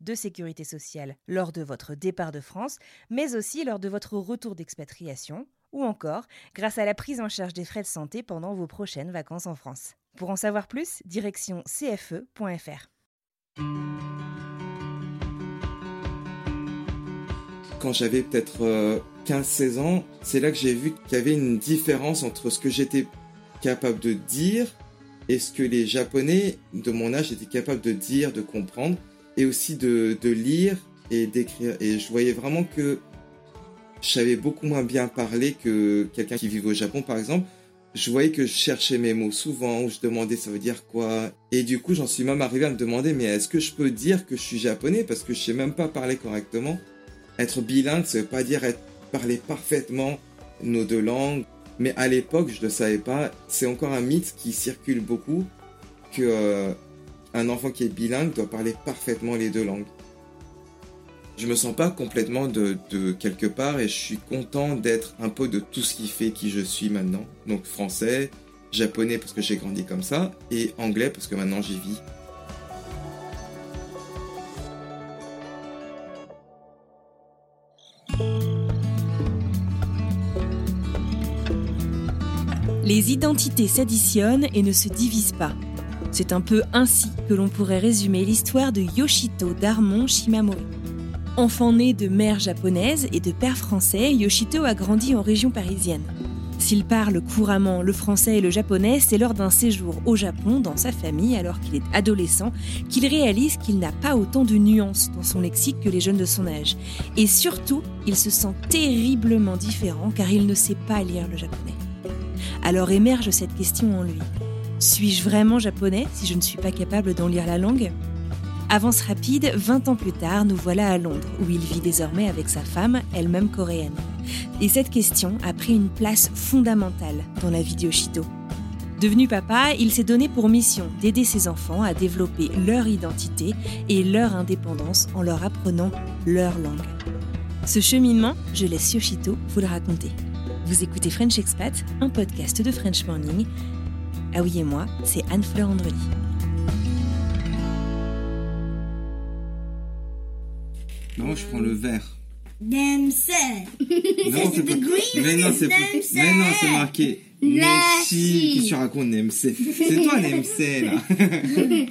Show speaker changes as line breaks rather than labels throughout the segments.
de sécurité sociale lors de votre départ de France, mais aussi lors de votre retour d'expatriation, ou encore grâce à la prise en charge des frais de santé pendant vos prochaines vacances en France. Pour en savoir plus, direction cfe.fr.
Quand j'avais peut-être 15-16 ans, c'est là que j'ai vu qu'il y avait une différence entre ce que j'étais capable de dire et ce que les Japonais de mon âge étaient capables de dire, de comprendre, et aussi de, lire et d'écrire. Et je voyais vraiment que je savais beaucoup moins bien parler que quelqu'un qui vivait au Japon, par exemple. Je voyais que je cherchais mes mots souvent, où je demandais ça veut dire quoi? Et du coup, j'en suis même arrivé à me demander, mais est-ce que je peux dire que je suis japonais? Parce que je sais même pas parler correctement. Être bilingue, ça veut pas dire parler parfaitement nos deux langues. Mais à l'époque, je ne savais pas. C'est encore un mythe qui circule beaucoup que euh, un enfant qui est bilingue doit parler parfaitement les deux langues. Je me sens pas complètement de, de quelque part et je suis content d'être un peu de tout ce qui fait qui je suis maintenant. Donc français, japonais parce que j'ai grandi comme ça et anglais parce que maintenant j'y vis.
Les identités s'additionnent et ne se divisent pas. C'est un peu ainsi que l'on pourrait résumer l'histoire de Yoshito Darmon Shimamori. Enfant né de mère japonaise et de père français, Yoshito a grandi en région parisienne. S'il parle couramment le français et le japonais, c'est lors d'un séjour au Japon dans sa famille alors qu'il est adolescent qu'il réalise qu'il n'a pas autant de nuances dans son lexique que les jeunes de son âge. Et surtout, il se sent terriblement différent car il ne sait pas lire le japonais. Alors émerge cette question en lui. Suis-je vraiment japonais si je ne suis pas capable d'en lire la langue? Avance rapide, 20 ans plus tard, nous voilà à Londres, où il vit désormais avec sa femme, elle-même coréenne. Et cette question a pris une place fondamentale dans la vie de Yoshito. Devenu papa, il s'est donné pour mission d'aider ses enfants à développer leur identité et leur indépendance en leur apprenant leur langue. Ce cheminement, je laisse Yoshito vous le raconter. Vous écoutez French Expat, un podcast de French Morning. Ah oui et moi, c'est Anne-Fleur Andrely.
Non, je prends le vert.
Nemse.
Non, c'est pas... Mais non, c'est Mais non, c'est marqué. Neshi. Qu'est-ce que tu racontes, Nemse C'est toi, Nemse, là.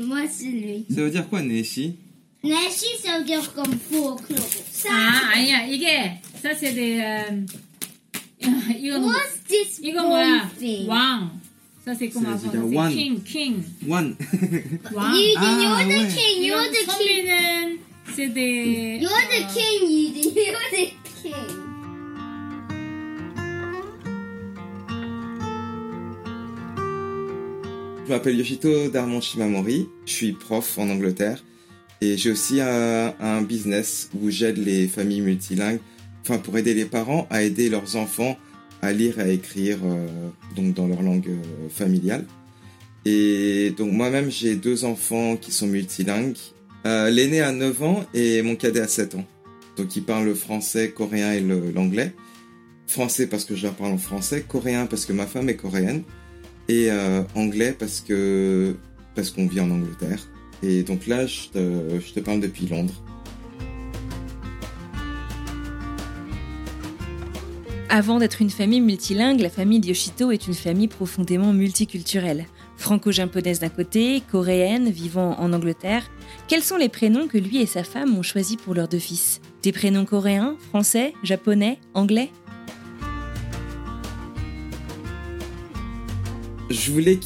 Moi, c'est lui.
Ça veut dire quoi, Neshi
Neshi, ça veut dire comme folklore. Ça,
아, 아니야. 이게 사실 음, 이거는 뭐-
what's this
이거 뭐야?
thing?
왕. Ça,
c'est comment
C'est
one.
King, king.
One.
wow.
You,
ah,
you're the
ouais.
king, you're the king.
C'est des...
You're the king, You're the king.
Je m'appelle Yoshito Darmon Shimamori, je suis prof en Angleterre et j'ai aussi un, un business où j'aide les familles multilingues, enfin pour aider les parents à aider leurs enfants à lire et à écrire euh, donc dans leur langue euh, familiale. Et donc moi-même j'ai deux enfants qui sont multilingues. Euh, L'aîné a 9 ans et mon cadet a 7 ans. Donc ils parlent le français, coréen et l'anglais. Français parce que je leur parle en français, coréen parce que ma femme est coréenne et anglais parce que parce qu'on vit en Angleterre. Et donc là, je te, je te parle depuis Londres.
Avant d'être une famille multilingue, la famille Yoshito est une famille profondément multiculturelle. Franco-japonaise d'un côté, coréenne, vivant en Angleterre. Quels sont les prénoms que lui et sa femme ont choisis pour leurs deux fils? Des prénoms coréens, français, japonais, anglais?
Je voulais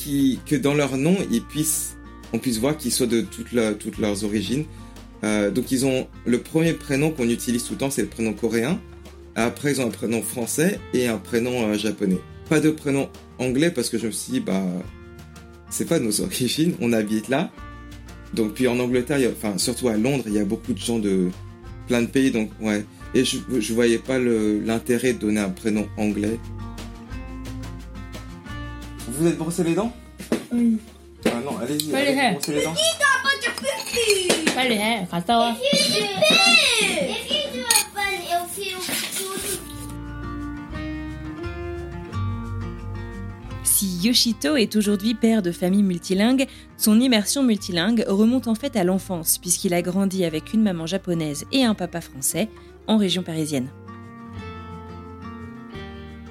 que dans leur nom, on puisse voir qu'ils soient de toutes leurs origines. Euh, donc ils ont le premier prénom qu'on utilise tout le temps, c'est le prénom coréen. Après, ils ont un prénom français et un prénom euh, japonais. Pas de prénom anglais parce que je me suis dit, bah, c'est pas nos origines, on habite là. Donc, puis en Angleterre, il y a- enfin, surtout à Londres, il y a beaucoup de gens de plein de pays, donc ouais. Et je, je voyais pas l'intérêt de donner un prénom anglais. Vous vous êtes brossé les dents?
Oui.
Ah non, allez-y,
Allez,
brossez les dents.
빨
Yoshito est aujourd'hui père de famille multilingue, son immersion multilingue remonte en fait à l'enfance, puisqu'il a grandi avec une maman japonaise et un papa français en région parisienne.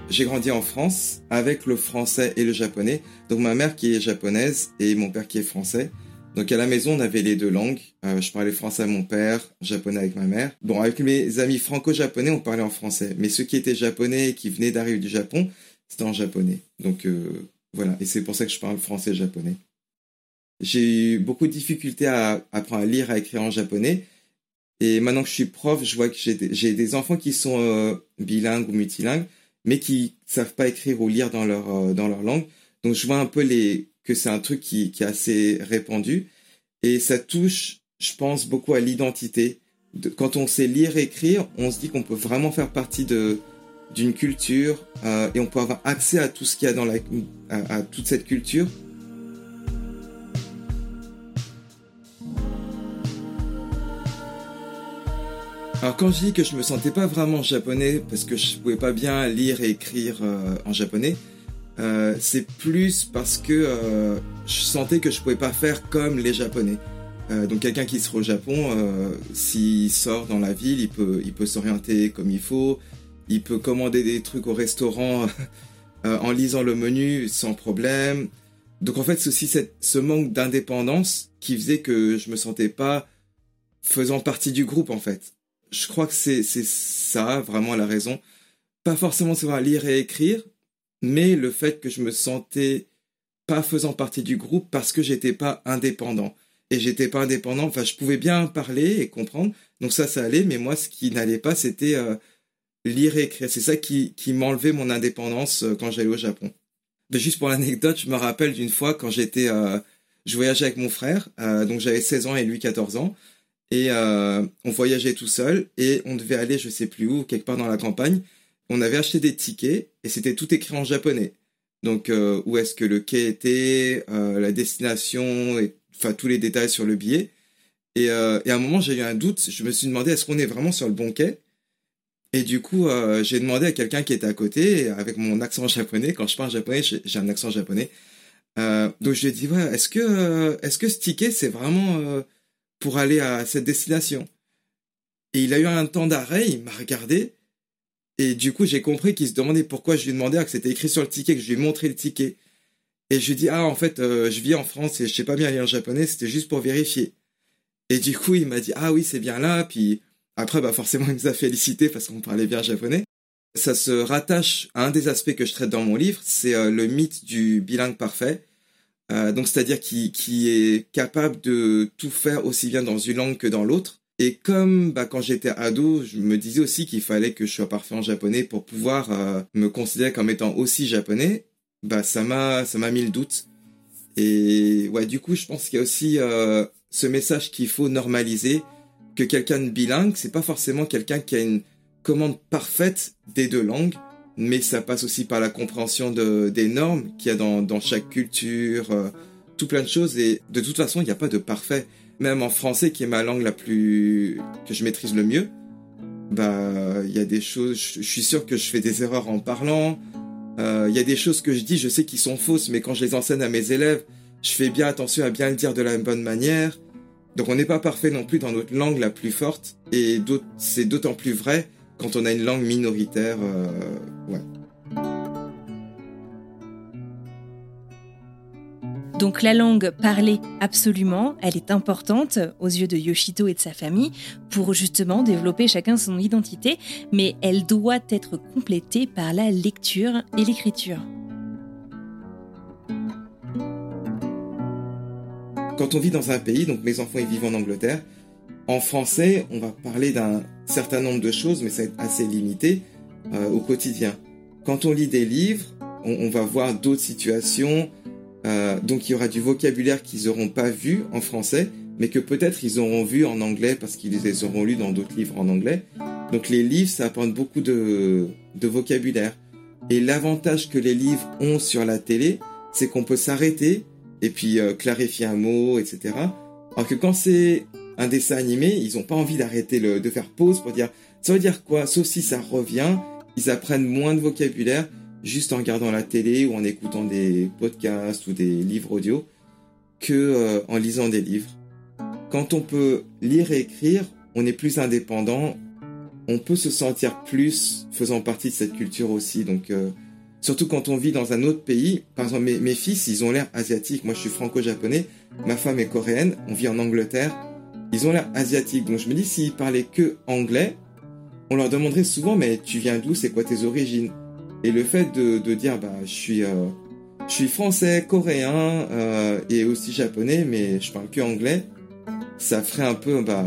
J'ai grandi en France avec le français et le japonais. Donc ma mère qui est japonaise et mon père qui est français. Donc à la maison, on avait les deux langues. Euh, je parlais français avec mon père, japonais avec ma mère. Bon, avec mes amis franco-japonais, on parlait en français. Mais ceux qui étaient japonais et qui venaient d'arriver du Japon, c'était en japonais. Donc euh, voilà, et c'est pour ça que je parle français et japonais. J'ai eu beaucoup de difficultés à apprendre à lire, à écrire en japonais. Et maintenant que je suis prof, je vois que j'ai des, enfants qui sont euh, bilingues ou multilingues mais qui savent pas écrire ou lire dans leur euh, dans leur langue. Donc je vois un peu les que c'est un truc qui, qui est assez répandu et ça touche, je pense, beaucoup à l'identité. De- Quand on sait lire et écrire, on se dit qu'on peut vraiment faire partie de d'une culture euh, et on peut avoir accès à tout ce qu'il y a dans la à, toute cette culture. Alors quand je dis que je me sentais pas vraiment japonais parce que je pouvais pas bien lire et écrire euh, en japonais, euh, c'est plus parce que je sentais que je pouvais pas faire comme les japonais. Donc quelqu'un qui sera au Japon, s'il sort dans la ville, il peut, il peut s'orienter comme il faut, il peut commander des trucs au restaurant euh, en lisant le menu sans problème. Donc en fait cette, ce manque d'indépendance qui faisait que je me sentais pas faisant partie du groupe en fait je crois que c'est c'est ça vraiment la raison. Pas forcément savoir lire et écrire, mais le fait que je me sentais pas faisant partie du groupe parce que j'étais pas indépendant. Et j'étais pas indépendant, enfin je pouvais bien parler et comprendre, donc ça ça allait, mais moi ce qui n'allait pas c'était euh, lire et écrire. C'est ça qui, qui m'enlevait mon indépendance euh, quand j'allais au Japon. Mais juste pour l'anecdote, je me rappelle d'une fois quand j'étais, euh, je voyageais avec mon frère, euh, donc j'avais 16 ans et lui 14 ans, et on voyageait tout seul et on devait aller je sais plus où quelque part dans la campagne. On avait acheté des tickets et c'était tout écrit en japonais. Donc où est-ce que le quai était la destination et enfin tous les détails sur le billet. Et, et à un moment j'ai eu un doute. Je me suis demandé est-ce qu'on est vraiment sur le bon quai? Et du coup euh, j'ai demandé à quelqu'un qui était à côté avec mon accent japonais quand je parle japonais j'ai un accent japonais euh, donc je lui ai dit ouais est-ce que euh, est-ce que ce ticket c'est vraiment euh, pour aller à cette destination? Et il a eu un temps d'arrêt, il m'a regardé, et du coup j'ai compris qu'il se demandait pourquoi je lui demandais que c'était écrit sur le ticket, que je lui ai montré le ticket. Et je lui ai dit, ah en fait, euh, je vis en France et je sais pas bien lire japonais, c'était juste pour vérifier. Et du coup il m'a dit, ah oui c'est bien là, puis après bah forcément il nous a félicité parce qu'on parlait bien japonais. Ça se rattache à un des aspects que je traite dans mon livre, c'est euh, le mythe du bilingue parfait. Euh, donc c'est-à-dire qui, qui est capable de tout faire aussi bien dans une langue que dans l'autre. Et comme bah, quand j'étais ado, je me disais aussi qu'il fallait que je sois parfait en japonais pour pouvoir euh, me considérer comme étant aussi japonais, bah ça m'a ça m'a mis le doute. Et ouais, du coup, je pense qu'il y a aussi ce message qu'il faut normaliser que quelqu'un de bilingue, c'est pas forcément quelqu'un qui a une commande parfaite des deux langues, mais ça passe aussi par la compréhension de, des normes qu'il y a dans, dans chaque culture, euh, tout plein de choses. Et de toute façon, il n'y a pas de parfait. Même en français, qui est ma langue la plus que je maîtrise le mieux, bah il y a des choses. Je, suis sûr que je fais des erreurs en parlant. Euh, Il y a des choses que je dis, je sais qu'ils sont fausses, mais quand je les enseigne à mes élèves, je fais bien attention à bien le dire de la bonne manière. Donc on n'est pas parfait non plus dans notre langue la plus forte, et c'est d'autant plus vrai quand on a une langue minoritaire. euh.
Donc la langue parlée, absolument, elle est importante aux yeux de Yoshito et de sa famille pour justement développer chacun son identité, mais elle doit être complétée par la lecture et l'écriture.
Quand on vit dans un pays, donc mes enfants ils vivent en Angleterre, en français, on va parler d'un certain nombre de choses, mais être assez limité euh, au quotidien. Quand on lit des livres, on, va voir d'autres situations, euh, donc il y aura du vocabulaire qu'ils n'auront pas vu en français, mais que peut-être ils auront vu en anglais parce qu'ils les auront lus dans d'autres livres en anglais. Donc les livres, ça apporte beaucoup de vocabulaire. Et l'avantage que les livres ont sur la télé, c'est qu'on peut s'arrêter et puis euh, clarifier un mot, etc. Alors que quand c'est un dessin animé, ils n'ont pas envie d'arrêter de faire pause pour dire ça veut dire quoi, sauf si ça revient, ils apprennent moins de vocabulaire juste en regardant la télé ou en écoutant des podcasts ou des livres audio que euh, en lisant des livres. Quand on peut lire et écrire, on est plus indépendant, on peut se sentir plus faisant partie de cette culture aussi. Donc euh, surtout quand on vit dans un autre pays, par exemple mes, fils, ils ont l'air asiatiques. Moi, je suis franco-japonais, ma femme est coréenne, on vit en Angleterre. Ils ont l'air asiatiques. Donc je me dis s'ils parlaient que anglais, on leur demanderait souvent mais tu viens d'où, c'est quoi tes origines? Et le fait de, dire bah je suis euh, français, coréen euh, et aussi japonais, mais je parle que anglais, ça ferait un peu bah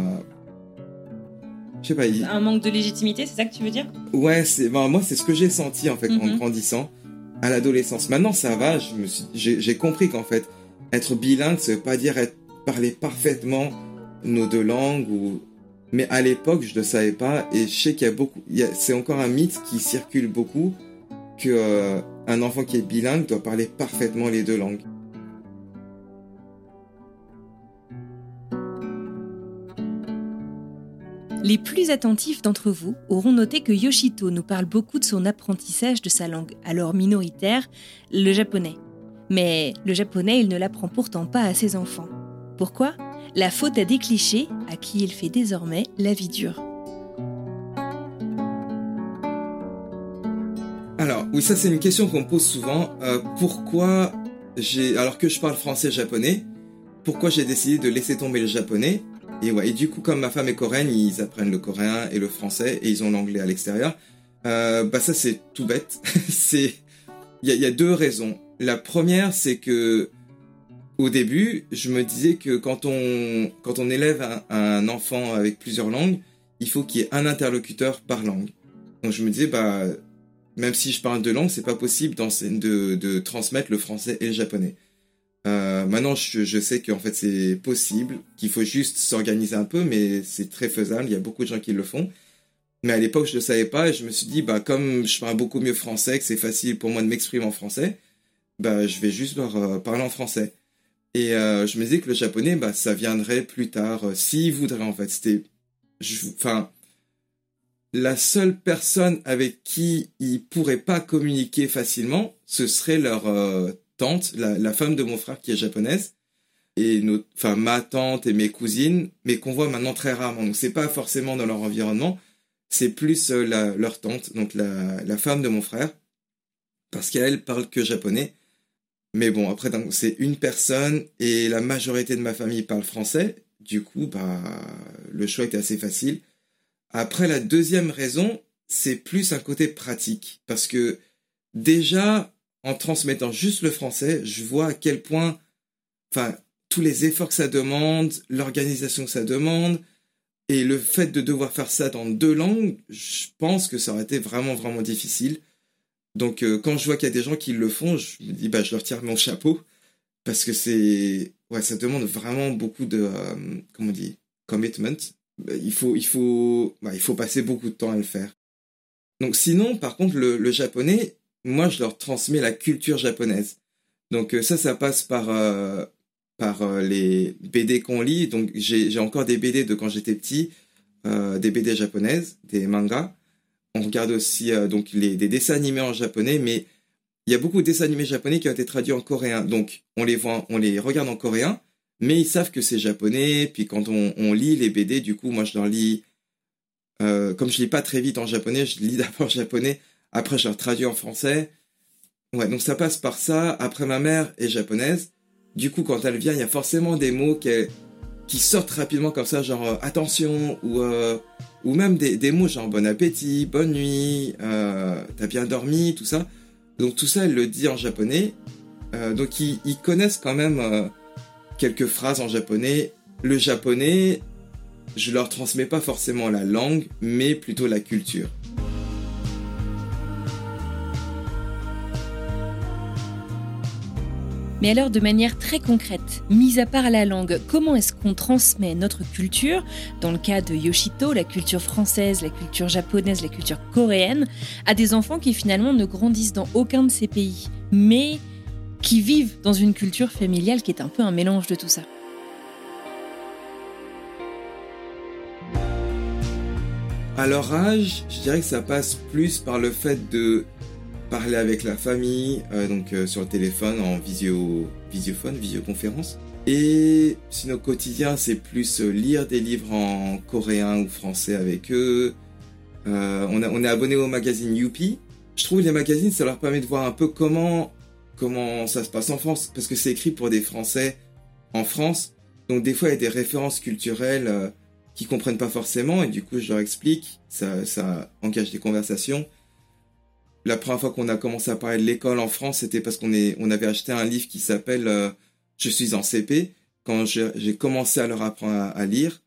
je sais pas. il-
Un manque de légitimité, c'est ça que tu veux dire?
Ouais, c'est ben, moi c'est ce que j'ai senti en fait en
Mhm.
grandissant à l'adolescence. Maintenant ça va, suis j'ai compris qu'en fait être bilingue ça veut pas dire être parler parfaitement nos deux langues ou mais à l'époque je ne savais pas et je sais qu'il y a beaucoup a- c'est encore un mythe qui circule beaucoup que euh, un enfant qui est bilingue doit parler parfaitement les deux langues.
Les plus attentifs d'entre vous auront noté que Yoshito nous parle beaucoup de son apprentissage de sa langue, alors minoritaire, le japonais. Mais le japonais, il ne l'apprend pourtant pas à ses enfants. Pourquoi? La faute à des clichés à qui il fait désormais la vie dure.
Alors, oui, ça c'est une question qu'on me pose souvent. Euh, pourquoi j'ai, alors que je parle français japonais, pourquoi j'ai décidé de laisser tomber le japonais? Et ouais, et du coup, comme ma femme est coréenne, ils apprennent le coréen et le français et ils ont l'anglais à l'extérieur. Euh, bah ça c'est tout bête. c'est, il y a, deux raisons. La première, c'est que au début, je me disais que quand on quand on élève un, enfant avec plusieurs langues, il faut qu'il y ait un interlocuteur par langue. Donc je me disais bah même si je parle deux langues, c'est pas possible de, de transmettre le français et le japonais. Euh, maintenant, je, sais qu'en fait c'est possible, qu'il faut juste s'organiser un peu, mais c'est très faisable. Il y a beaucoup de gens qui le font. Mais à l'époque, je ne savais pas et je me suis dit, bah comme je parle beaucoup mieux français, que c'est facile pour moi de m'exprimer en français, bah je vais juste leur euh, parler en français. Et euh, je me disais que le japonais, bah ça viendrait plus tard, s'ils voudraient en fait. C'était, enfin, la seule personne avec qui ils pourraient pas communiquer facilement, ce serait leur tante, la, la femme de mon frère qui est japonaise, et notre, enfin ma tante et mes cousines, mais qu'on voit maintenant très rarement. Donc c'est pas forcément dans leur environnement, c'est plus euh, la, leur tante, donc la, la femme de mon frère, parce qu'elle parle que japonais. Mais bon, après c'est une personne et la majorité de ma famille parle français. Du coup, bah le choix était assez facile. Après, la deuxième raison, c'est plus un côté pratique. Parce que déjà, en transmettant juste le français, je vois à quel point, enfin, tous les efforts que ça demande, l'organisation que ça demande, et le fait de devoir faire ça dans deux langues, je pense que ça aurait été vraiment, vraiment difficile. Donc, euh, quand je vois qu'il y a des gens qui le font, je me dis, bah, je leur tire mon chapeau. Parce que c'est, ouais, ça demande vraiment beaucoup de, euh, comment on dit, commitment. Bah, il faut, il faut, bah, il faut passer beaucoup de temps à le faire. Donc sinon, par contre, le, le japonais, moi, je leur transmets la culture japonaise. Donc euh, ça, ça passe par euh, par euh, les BD qu'on lit. Donc j'ai encore des BD de quand j'étais petit, des BD japonaises, des mangas. On regarde aussi donc les des dessins animés en japonais, mais il y a beaucoup de dessins animés japonais qui ont été traduits en coréen. Donc on les voit, on les regarde en coréen, mais ils savent que c'est japonais. Puis quand on, on lit les BD, du coup, moi je leur lis. comme je lis pas très vite en japonais, je lis d'abord japonais, après je leur traduis en français. Ouais, donc ça passe par ça. Après, ma mère est japonaise. Du coup, quand elle vient, il y a forcément des mots qui sortent rapidement comme ça, genre euh, attention, ou, euh, ou même des, mots genre bon appétit, bonne nuit, euh, t'as bien dormi, tout ça. Donc tout ça, elle le dit en japonais. Donc ils, ils connaissent quand même quelques phrases en japonais. Le japonais, je leur transmets pas forcément la langue, mais plutôt la culture.
Mais alors, de manière très concrète, mis à part la langue, comment est-ce qu'on transmet notre culture, dans le cas de Yoshito, la culture française, la culture japonaise, la culture coréenne, à des enfants qui finalement ne grandissent dans aucun de ces pays, mais qui vivent dans une culture familiale qui est un peu un mélange de tout ça.
À leur âge, je dirais que ça passe plus par le fait de parler avec la famille, euh, donc euh, sur le téléphone, en visio, visiophone, visioconférence. Et sinon, quotidien, c'est plus euh, lire des livres en coréen ou français avec eux. on, a, on est abonné au magazine Youpi. Je trouve les magazines, ça leur permet de voir un peu comment, comment ça se passe en France, parce que c'est écrit pour des Français en France. Donc des fois, il y a des références culturelles euh, qui comprennent pas forcément, et du coup, je leur explique. Ça, ça engage des conversations la première fois qu'on a commencé à parler de l'école en France, c'était parce qu'on on avait acheté un livre qui s'appelle euh, Je suis en CP. Quand j'ai commencé à leur apprendre à, lire,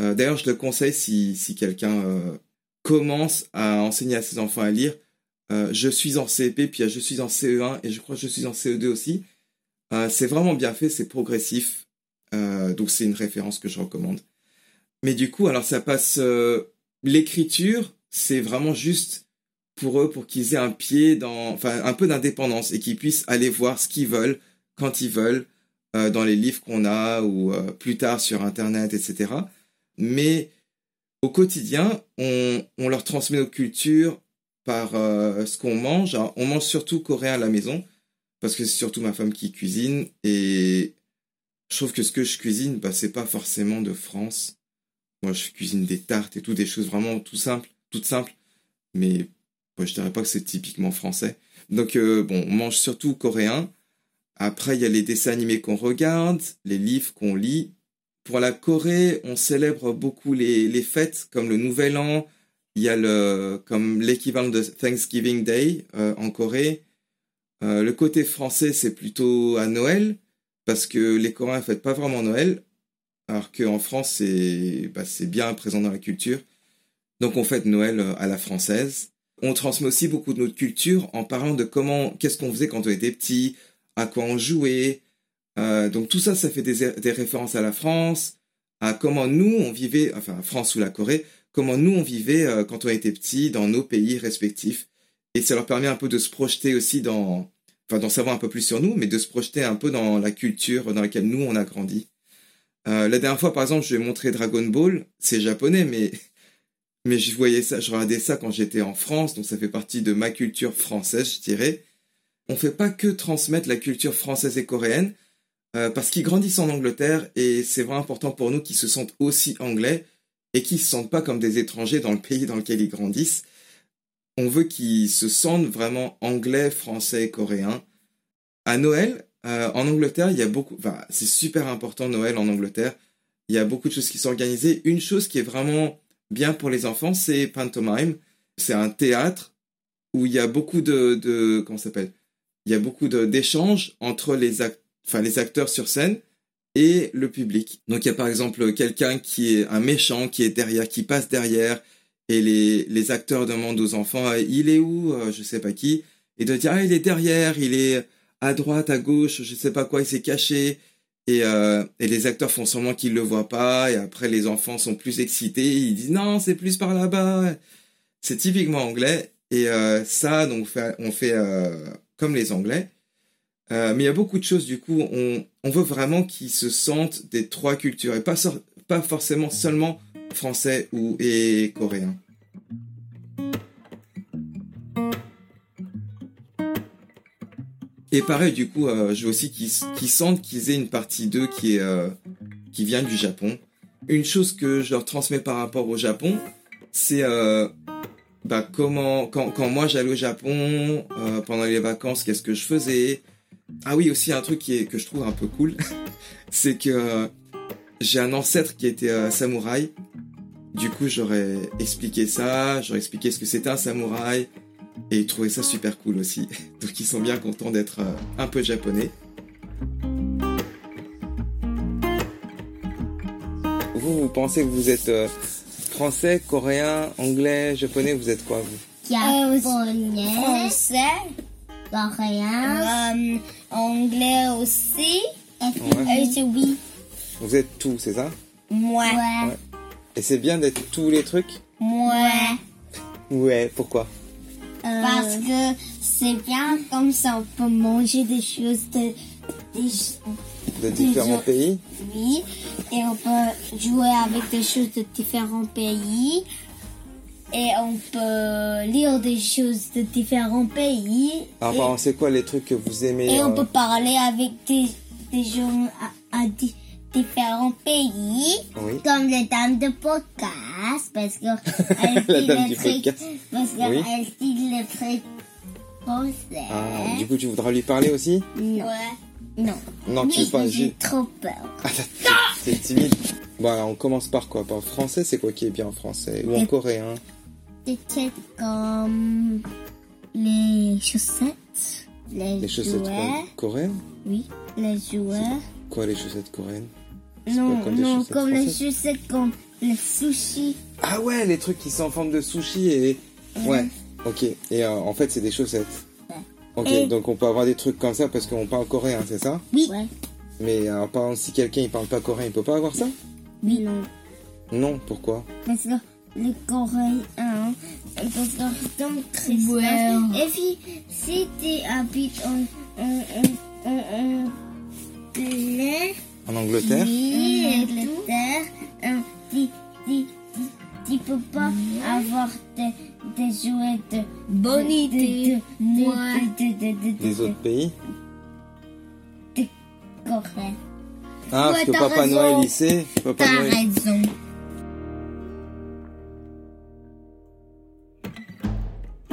euh, d'ailleurs, je le conseille si, si quelqu'un euh, commence à enseigner à ses enfants à lire. je suis en CP, puis je suis en CE1 et je crois que je suis en CE2 aussi. c'est vraiment bien fait, c'est progressif. donc c'est une référence que je recommande. Mais du coup, alors ça passe l'écriture, c'est vraiment juste pour eux, pour qu'ils aient un pied dans, enfin, un peu d'indépendance et qu'ils puissent aller voir ce qu'ils veulent quand ils veulent euh, dans les livres qu'on a ou euh, plus tard sur Internet, etc. Mais au quotidien, on, on leur transmet nos cultures par euh, ce qu'on mange. on mange surtout coréen à la maison parce que c'est surtout ma femme qui cuisine et je trouve que ce que je cuisine, bah, c'est pas forcément de France. Moi, je cuisine des tartes et tout, des choses vraiment tout simples, toutes simples, mais je dirais pas que c'est typiquement français. Donc euh, bon, on mange surtout coréen. Après, il y a les dessins animés qu'on regarde, les livres qu'on lit. Pour la Corée, on célèbre beaucoup les, les fêtes comme le Nouvel An. Il y a le comme l'équivalent de Thanksgiving Day euh, en Corée. Euh, le côté français, c'est plutôt à Noël parce que les Coréens ne fêtent pas vraiment Noël, alors qu'en France, c'est bah, bien présent dans la culture. Donc on fête Noël à la française. On transmet aussi beaucoup de notre culture en parlant de comment, qu'est-ce qu'on faisait quand on était petit, à quoi on jouait. Euh, donc tout ça, ça fait des, références à la France, à comment nous on vivait, enfin France ou la Corée, comment nous on vivait euh, quand on était petit dans nos pays respectifs. Et ça leur permet un peu de se projeter aussi dans, enfin d'en savoir un peu plus sur nous, mais de se projeter un peu dans la culture dans laquelle nous on a grandi. Euh, la dernière fois, par exemple, je vais montrer Dragon Ball. C'est japonais, mais mais je voyais ça, je regardais ça quand j'étais en France, donc ça fait partie de ma culture française, je dirais. On fait pas que transmettre la culture française et coréenne, euh, parce qu'ils grandissent en Angleterre et c'est vraiment important pour nous qu'ils se sentent aussi anglais et qu'ils se sentent pas comme des étrangers dans le pays dans lequel ils grandissent. On veut qu'ils se sentent vraiment anglais, français, coréens. À Noël, euh, en Angleterre, il y a beaucoup, c'est super important Noël en Angleterre. Il y a beaucoup de choses qui sont organisées. Une chose qui est vraiment bien pour les enfants, c'est Pantomime. C'est un théâtre où il y a beaucoup de, de comment s'appelle? Il y a beaucoup d'échanges entre les, enfin, les acteurs sur scène et le public. Donc il y a par exemple quelqu'un qui est un méchant qui est derrière, qui passe derrière, et les, les acteurs demandent aux enfants il est où euh, Je sais pas qui, et de dire ah il est derrière, il est à droite, à gauche, je sais pas quoi, il s'est caché. Et, euh, et, les acteurs font semblant qu'ils le voient pas, et après les enfants sont plus excités, ils disent non, c'est plus par là-bas. C'est typiquement anglais, et euh, ça, donc on fait euh, comme les Anglais. Euh, mais il y a beaucoup de choses, du coup, on, on veut vraiment qu'ils se sentent des trois cultures, et pas, pas forcément seulement français ou et coréen. Et pareil, du coup, euh, je veux aussi qu'ils sentent qu'ils aient une partie d'eux qui est euh, qui vient du Japon. Une chose que je leur transmets par rapport au Japon, c'est euh, bah, comment quand, quand moi j'allais au Japon pendant les vacances, qu'est-ce que je faisais? Ah oui, aussi un truc qui est que je trouve un peu cool, c'est que j'ai un ancêtre qui était samouraï. Du coup, j'aurais expliqué ça, j'aurais expliqué ce que c'était un samouraï, et ils trouvaient ça super cool aussi. Donc ils sont bien contents d'être euh, un peu japonais. pensez que vous êtes euh, français, coréen, anglais, japonais Vous êtes quoi vous?
Japonais, français, coréen, euh, anglais aussi.
Ouais.
Et oui.
Vous êtes tout, c'est ça?
Moi.
Ouais. Et c'est bien d'être tous les trucs?
Moi.
Ouais, pourquoi?
Parce que c'est bien comme ça, on peut manger des choses de, des,
De différents pays
oui, et on peut jouer avec des choses de différents pays. Et on peut lire des choses de différents pays.
Alors,
et,
c'est quoi les trucs que vous aimez
et on
euh,
peut parler avec des, des gens à, à différents pays.
Oui.
Comme les dames de podcast, parce que
La
elles
dame
disent
du
les trucs,
podcast.
parce qu'elles
Oui.
disent les trucs français.
Ah, du coup, tu voudras lui parler aussi?
Non. Non.
Non, tu veux pas.
j'ai trop peur.
Ah, t'es- T'es timide. Bon, alors, on commence par quoi? Par français, c'est quoi qui est bien en français? Ou en
Et-
coréen?
Des trucs comme les chaussettes, les,
Les chaussettes
jouets.
coréennes?
Oui, les jouets.
Quoi, les chaussettes coréennes?
Non,
comme
non, comme les chaussettes comme les sushis.
Ah ouais, les trucs qui sont en forme de sushi et... Ouais, ok. Et euh, en fait, c'est des chaussettes.
Ouais.
Ok,
Et-
donc on peut avoir des trucs comme ça parce qu'on parle coréen, c'est ça
Oui. Ouais.
Mais euh, par exemple, si quelqu'un il parle pas coréen, il peut pas avoir ça
Oui. Non.
Non, pourquoi
Parce que les Coréens, parce que dans le Christmas, et puis si tu habites en, en, en, en, en plein
En Angleterre
pays, Angleterre, hein, tu, tu, peux pas avoir des, des jouets de bonne idée, moi, de, de, de, de,
Des
de,
autres pays
Corée.
Ah, parce que Papa
raison.
Noël, il sait Papa
T'as
Noël...
raison.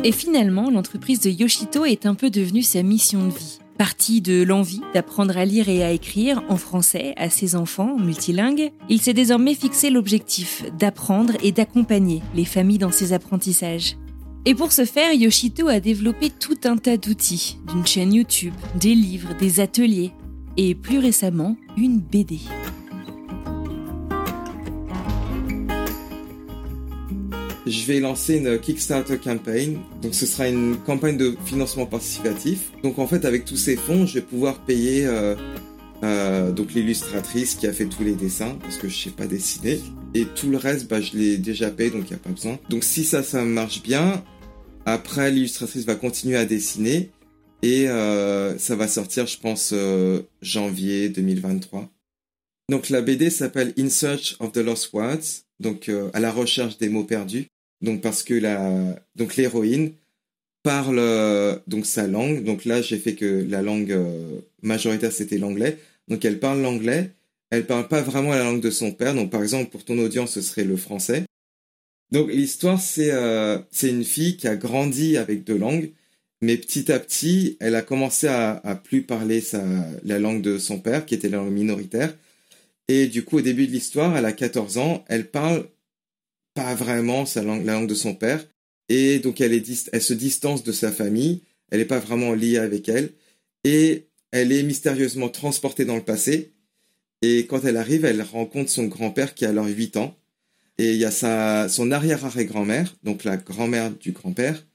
Et finalement, l'entreprise de Yoshito est un peu devenue sa mission de vie. Parti de l'envie d'apprendre à lire et à écrire en français à ses enfants multilingues, il s'est désormais fixé l'objectif d'apprendre et d'accompagner les familles dans ces apprentissages. Et pour ce faire, Yoshito a développé tout un tas d'outils, d'une chaîne YouTube, des livres, des ateliers et plus récemment, une BD.
Je vais lancer une Kickstarter campaign. Donc ce sera une campagne de financement participatif. Donc en fait avec tous ces fonds, je vais pouvoir payer euh, euh, donc l'illustratrice qui a fait tous les dessins parce que je sais pas dessiner et tout le reste bah je l'ai déjà payé donc il y a pas besoin. Donc si ça ça marche bien, après l'illustratrice va continuer à dessiner et euh, ça va sortir je pense euh, janvier 2023. Donc la BD s'appelle In Search of the Lost Words, donc euh, à la recherche des mots perdus. Donc parce que la donc l'héroïne parle euh, donc sa langue. Donc là j'ai fait que la langue euh, majoritaire c'était l'anglais. Donc elle parle l'anglais. Elle parle pas vraiment la langue de son père. Donc par exemple pour ton audience ce serait le français. Donc l'histoire c'est euh, c'est une fille qui a grandi avec deux langues, mais petit à petit elle a commencé à, à plus parler sa la langue de son père qui était la langue minoritaire. Et du coup, au début de l'histoire, elle a 14 ans, elle parle pas vraiment sa langue, la langue de son père. Et donc, elle, est elle se distance de sa famille, elle n'est pas vraiment liée avec elle. Et elle est mystérieusement transportée dans le passé. Et quand elle arrive, elle rencontre son grand-père qui a alors 8 ans. Et il y a sa, son arrière-arrière-grand-mère, donc la grand-mère du grand-père,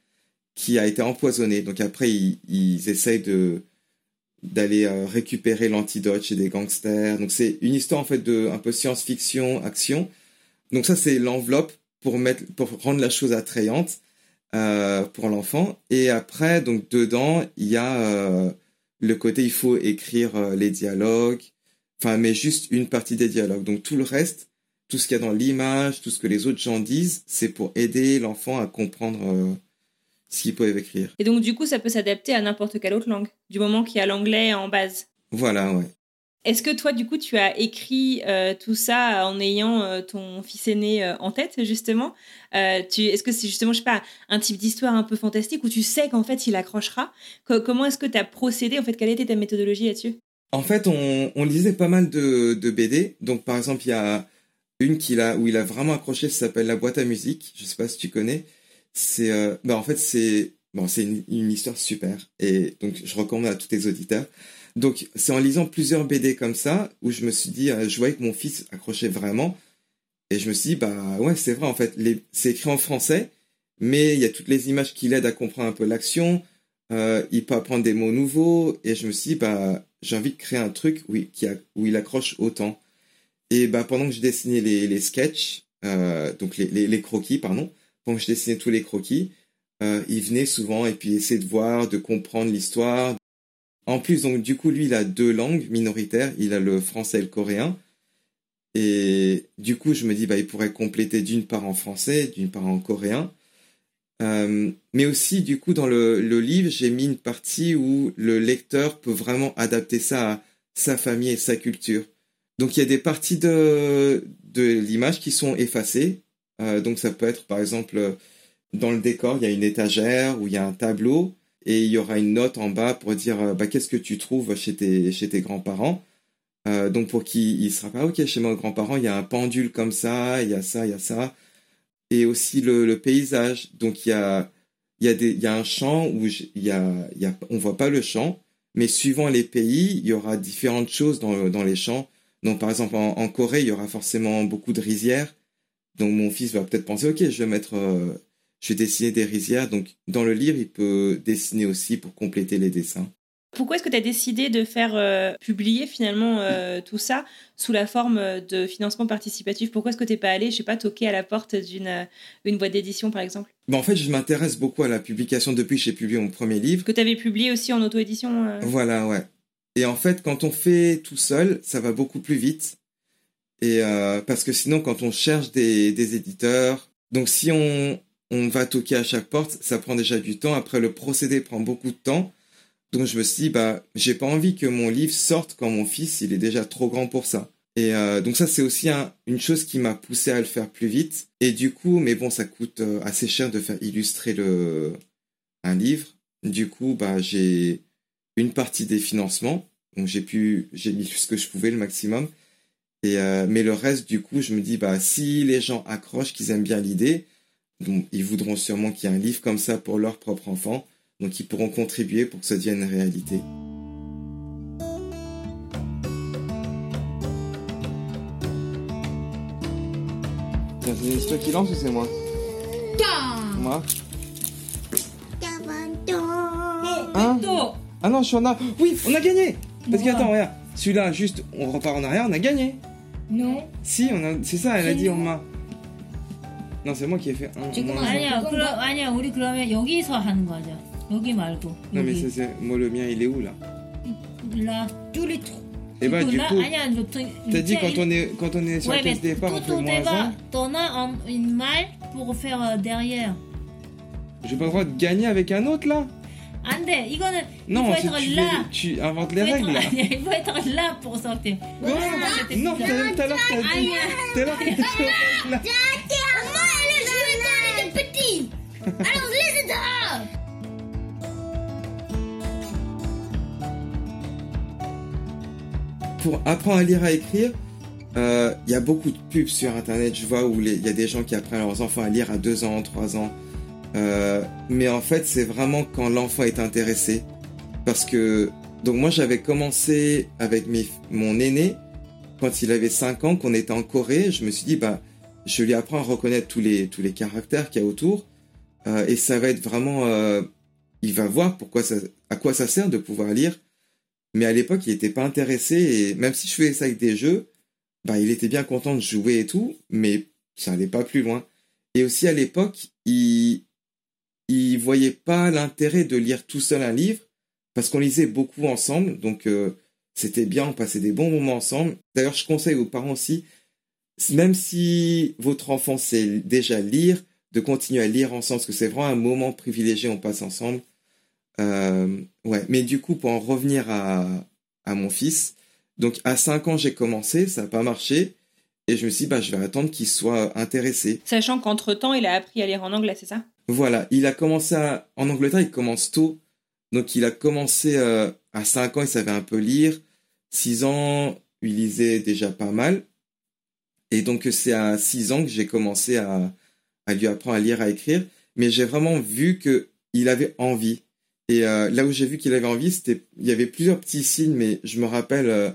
qui a été empoisonnée. Donc après, ils, ils essayent de, d'aller euh, récupérer l'antidote chez des gangsters. Donc c'est une histoire en fait de un peu science-fiction, action. Donc ça c'est l'enveloppe pour mettre pour rendre la chose attrayante euh, pour l'enfant. Et après donc dedans il y a euh, le côté il faut écrire euh, les dialogues. Enfin mais juste une partie des dialogues. Donc tout le reste, tout ce qu'il y a dans l'image, tout ce que les autres gens disent, c'est pour aider l'enfant à comprendre euh, ce qu'ils peuvent écrire.
Et donc, du coup, ça peut s'adapter à n'importe quelle autre langue, du moment qu'il y a l'anglais en base.
Voilà ouais.
Est-ce que toi, du coup, tu as écrit euh, tout ça en ayant euh, ton fils aîné euh, en tête, justement? Est-ce que c'est justement, je sais pas, un type d'histoire un peu fantastique où tu sais qu'en fait, il accrochera? Co- Comment est-ce que tu as procédé En fait, quelle était ta méthodologie là-dessus?
En fait, on, lisait pas mal de, de BD. Donc, par exemple, il y a une qu'il a, où il a vraiment accroché, ça s'appelle La boîte à musique. Je sais pas si tu connais. C'est, bah, en fait, c'est, bon, une histoire super. Et donc, je recommande à tous les auditeurs. Donc, c'est en lisant plusieurs BD comme ça, où je me suis dit, euh, je voyais que mon fils accrochait vraiment. Et je me suis dit, bah ouais, c'est vrai, en fait, c'est écrit en français, mais il y a toutes les images qui l'aident à comprendre un peu l'action. Euh, il peut apprendre des mots nouveaux. Et je me suis dit, bah, j'ai envie de créer un truc où, qui a, où il accroche autant. Et bah, pendant que je dessinais les, les sketchs, euh, donc les, les, les, croquis, pardon, pendant que je dessinais tous les croquis, il venait souvent et puis essayer de voir, de comprendre l'histoire. En plus, donc, du coup, lui, il a deux langues minoritaires. Il a le français et le coréen. Et du coup, je me dis, bah, il pourrait compléter d'une part en français, d'une part en coréen. Euh, mais aussi, du coup, dans le, livre, j'ai mis une partie où le lecteur peut vraiment adapter ça à sa famille et sa culture. Donc, il y a des parties de, l'image qui sont effacées. Euh, donc, ça peut être, par exemple, dans le décor, il y a une étagère où il y a un tableau et il y aura une note en bas pour dire euh, bah, qu'est-ce que tu trouves chez tes, chez tes grands-parents. Euh, donc, pour qu'il ne sera pas, ok, chez mes grands-parents, il y a un pendule comme ça, il y a ça, il y a ça et aussi le, paysage. Donc il y a y a des y a un champ où il y a y a on voit pas le champ, mais suivant les pays, il y aura différentes choses dans dans les champs. Donc par exemple en, Corée, il y aura forcément beaucoup de rizières. Donc mon fils va peut-être penser ok, je vais mettre euh, je vais dessiner des rizières. Donc dans le livre, il peut dessiner aussi pour compléter les dessins.
Pourquoi est-ce que tu as décidé de faire euh, publier finalement euh, tout ça sous la forme de financement participatif? Pourquoi est-ce que tu n'es pas allé, je sais pas, toquer à la porte d'une euh, une boîte d'édition par exemple?
Bah, En fait, je m'intéresse beaucoup à la publication depuis que j'ai publié mon premier livre.
Que tu avais publié aussi en auto-édition
Voilà, ouais. Et en fait, quand on fait tout seul, ça va beaucoup plus vite. Et parce que sinon, quand on cherche des, des éditeurs, donc si on, on va toquer à chaque porte, ça prend déjà du temps. Après, le procédé prend beaucoup de temps. Donc je me suis dit, bah, j'ai pas envie que mon livre sorte quand mon fils, il est déjà trop grand pour ça. Et euh, donc ça, c'est aussi une chose qui m'a poussé à le faire plus vite. Et du coup, mais bon, ça coûte euh, assez cher de faire illustrer le un livre. Du coup, bah, j'ai une partie des financements. Donc j'ai pu, j'ai mis ce que je pouvais le maximum. Et euh, mais le reste, du coup, je me dis, bah, si les gens accrochent, qu'ils aiment bien l'idée, donc ils voudront sûrement qu'il y ait un livre comme ça pour leur propre enfant. Donc ils pourront contribuer pour que ça devienne une réalité. C'est toi qui lance ou c'est moi Moi hein Ah non, je suis en arrière. Oui, on a gagné Parce que attends, regarde. Celui-là, juste, on repart en arrière, on a gagné.
Non.
Si, on a... c'est ça, elle a dit, on m'a... Non, c'est moi qui ai fait un.
아니야, 그럼 아니야. 우리 그러면 여기서 하는 거죠. 여기 말고.
Non, mais c'est, c'est... moi le mien, il est où là
Là, tous les trous.
Et bah, du
là,
coup,
아니야, 저, 저,
t'as dit quand on est, quand on est sur
Ouais,
la
mais
caisse départ, on fait
tout
moins
débat,
1.
t'en as un- une malle pour faire euh, derrière.
J'ai pas le droit de gagner avec un autre là
안 돼. 이거는
Non,
il
c'est
faut être
tu,
là.
tu inventes les
Il faut
règles là.
être, il faut être là pour sortir.
Quoi Non, tout à l'heure t'as dit. Tout à l'heure t'as dit
Alors, laissez-la.
Pour apprendre à lire à écrire, euh, il y a beaucoup de pubs sur internet. Je vois où il y a des gens qui apprennent leurs enfants à lire à 2 ans, 3 ans. Euh, mais en fait, c'est vraiment quand l'enfant est intéressé. Parce que, donc moi j'avais commencé avec mes, mon aîné quand il avait 5 ans, qu'on était en Corée. Je me suis dit, bah, je lui apprends à reconnaître tous les, tous les caractères qu'il y a autour. Euh, et ça va être vraiment, euh, il va voir pourquoi ça, à quoi ça sert de pouvoir lire. Mais à l'époque, il n'était pas intéressé et même si je faisais ça avec des jeux, bah, il était bien content de jouer et tout, mais ça allait pas plus loin. Et aussi à l'époque, il, il voyait pas l'intérêt de lire tout seul un livre parce qu'on lisait beaucoup ensemble, donc euh, c'était bien, on passait des bons moments ensemble. D'ailleurs, je conseille aux parents aussi, même si votre enfant sait déjà lire, de continuer à lire ensemble, parce que c'est vraiment un moment privilégié, on passe ensemble. Euh, ouais, mais du coup, pour en revenir à, à mon fils, donc à 5 ans, j'ai commencé, ça n'a pas marché, et je me suis dit, bah, je vais attendre qu'il soit intéressé.
Sachant qu'entre-temps, il a appris à lire en anglais, c'est ça?
Voilà, il a commencé à... En Angleterre, il commence tôt. Donc il a commencé euh, à 5 ans, il savait un peu lire. 6 ans, il lisait déjà pas mal. Et donc c'est à 6 ans que j'ai commencé à, à lui apprendre à lire, à écrire. Mais j'ai vraiment vu que il avait envie. Et euh, là où j'ai vu qu'il avait envie, c'était il y avait plusieurs petits signes, mais je me rappelle, euh,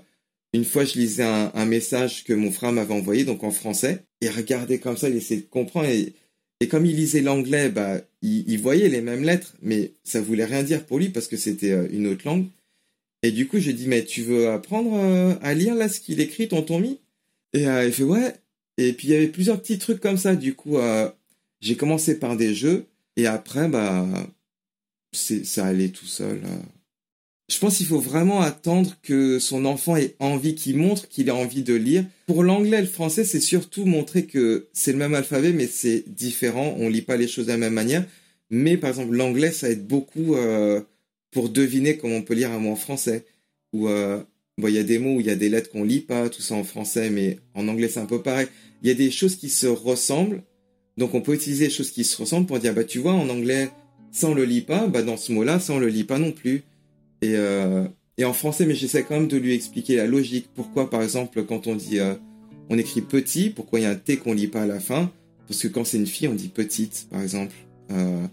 une fois, je lisais un, message que mon frère m'avait envoyé, donc en français, et regardait comme ça, il essayait de comprendre. Et, et comme il lisait l'anglais, bah, il, voyait les mêmes lettres, mais ça voulait rien dire pour lui parce que c'était euh, une autre langue. Et du coup, je dis, mais tu veux apprendre à lire là ce qu'il écrit, tonton Mi? Et il fait, ouais. Et puis il y avait plusieurs petits trucs comme ça. Du coup, j'ai commencé par des jeux, et après, bah, ça allait tout seul. Je pense qu'il faut vraiment attendre que son enfant ait envie, qu'il montre qu'il a envie de lire. Pour l'anglais le français, c'est surtout montrer que c'est le même alphabet, mais c'est différent. On lit pas les choses de la même manière. Mais par exemple, l'anglais, ça aide beaucoup euh, pour deviner comment on peut lire un mot en français. Ou euh, il y a des mots où il y a des lettres qu'on lit pas, tout ça en français, mais en anglais c'est un peu pareil. Il y a des choses qui se ressemblent, donc on peut utiliser des choses qui se ressemblent pour dire bah tu vois en anglais ça on le lit pas, bah dans ce mot-là ça on le lit pas non plus. Euh, et, en français, mais j'essaie quand même de lui expliquer la logique. Pourquoi, par exemple, quand on dit, euh, on écrit petit, pourquoi il y a un T qu'on lit pas à la fin? Parce que quand c'est une fille, on dit petite, par exemple. Euh,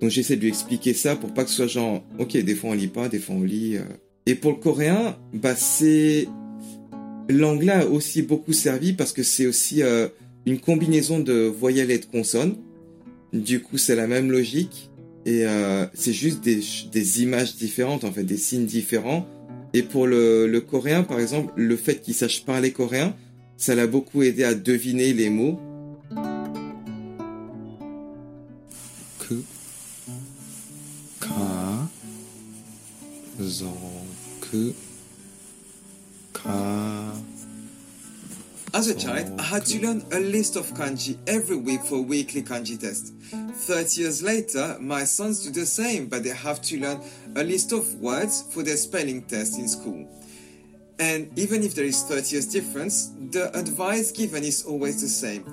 donc j'essaie de lui expliquer ça pour pas que ce soit genre, ok, des fois on lit pas, des fois on lit. Et pour le coréen, bah c'est l'anglais a aussi beaucoup servi parce que c'est aussi une combinaison de voyelles et de consonnes. Du coup, c'est la même logique. Et euh, c'est juste des, images différentes, en fait, des signes différents. Et pour le, coréen, par exemple, le fait qu'il sache parler coréen, ça l'a beaucoup aidé à deviner les mots. As a child, I had to learn a list of kanji every week for a weekly kanji test. 30 years later, my sons do the same, but they have to learn a list of words for their spelling test in school. And even if there is 30 years difference, the advice given is always the same.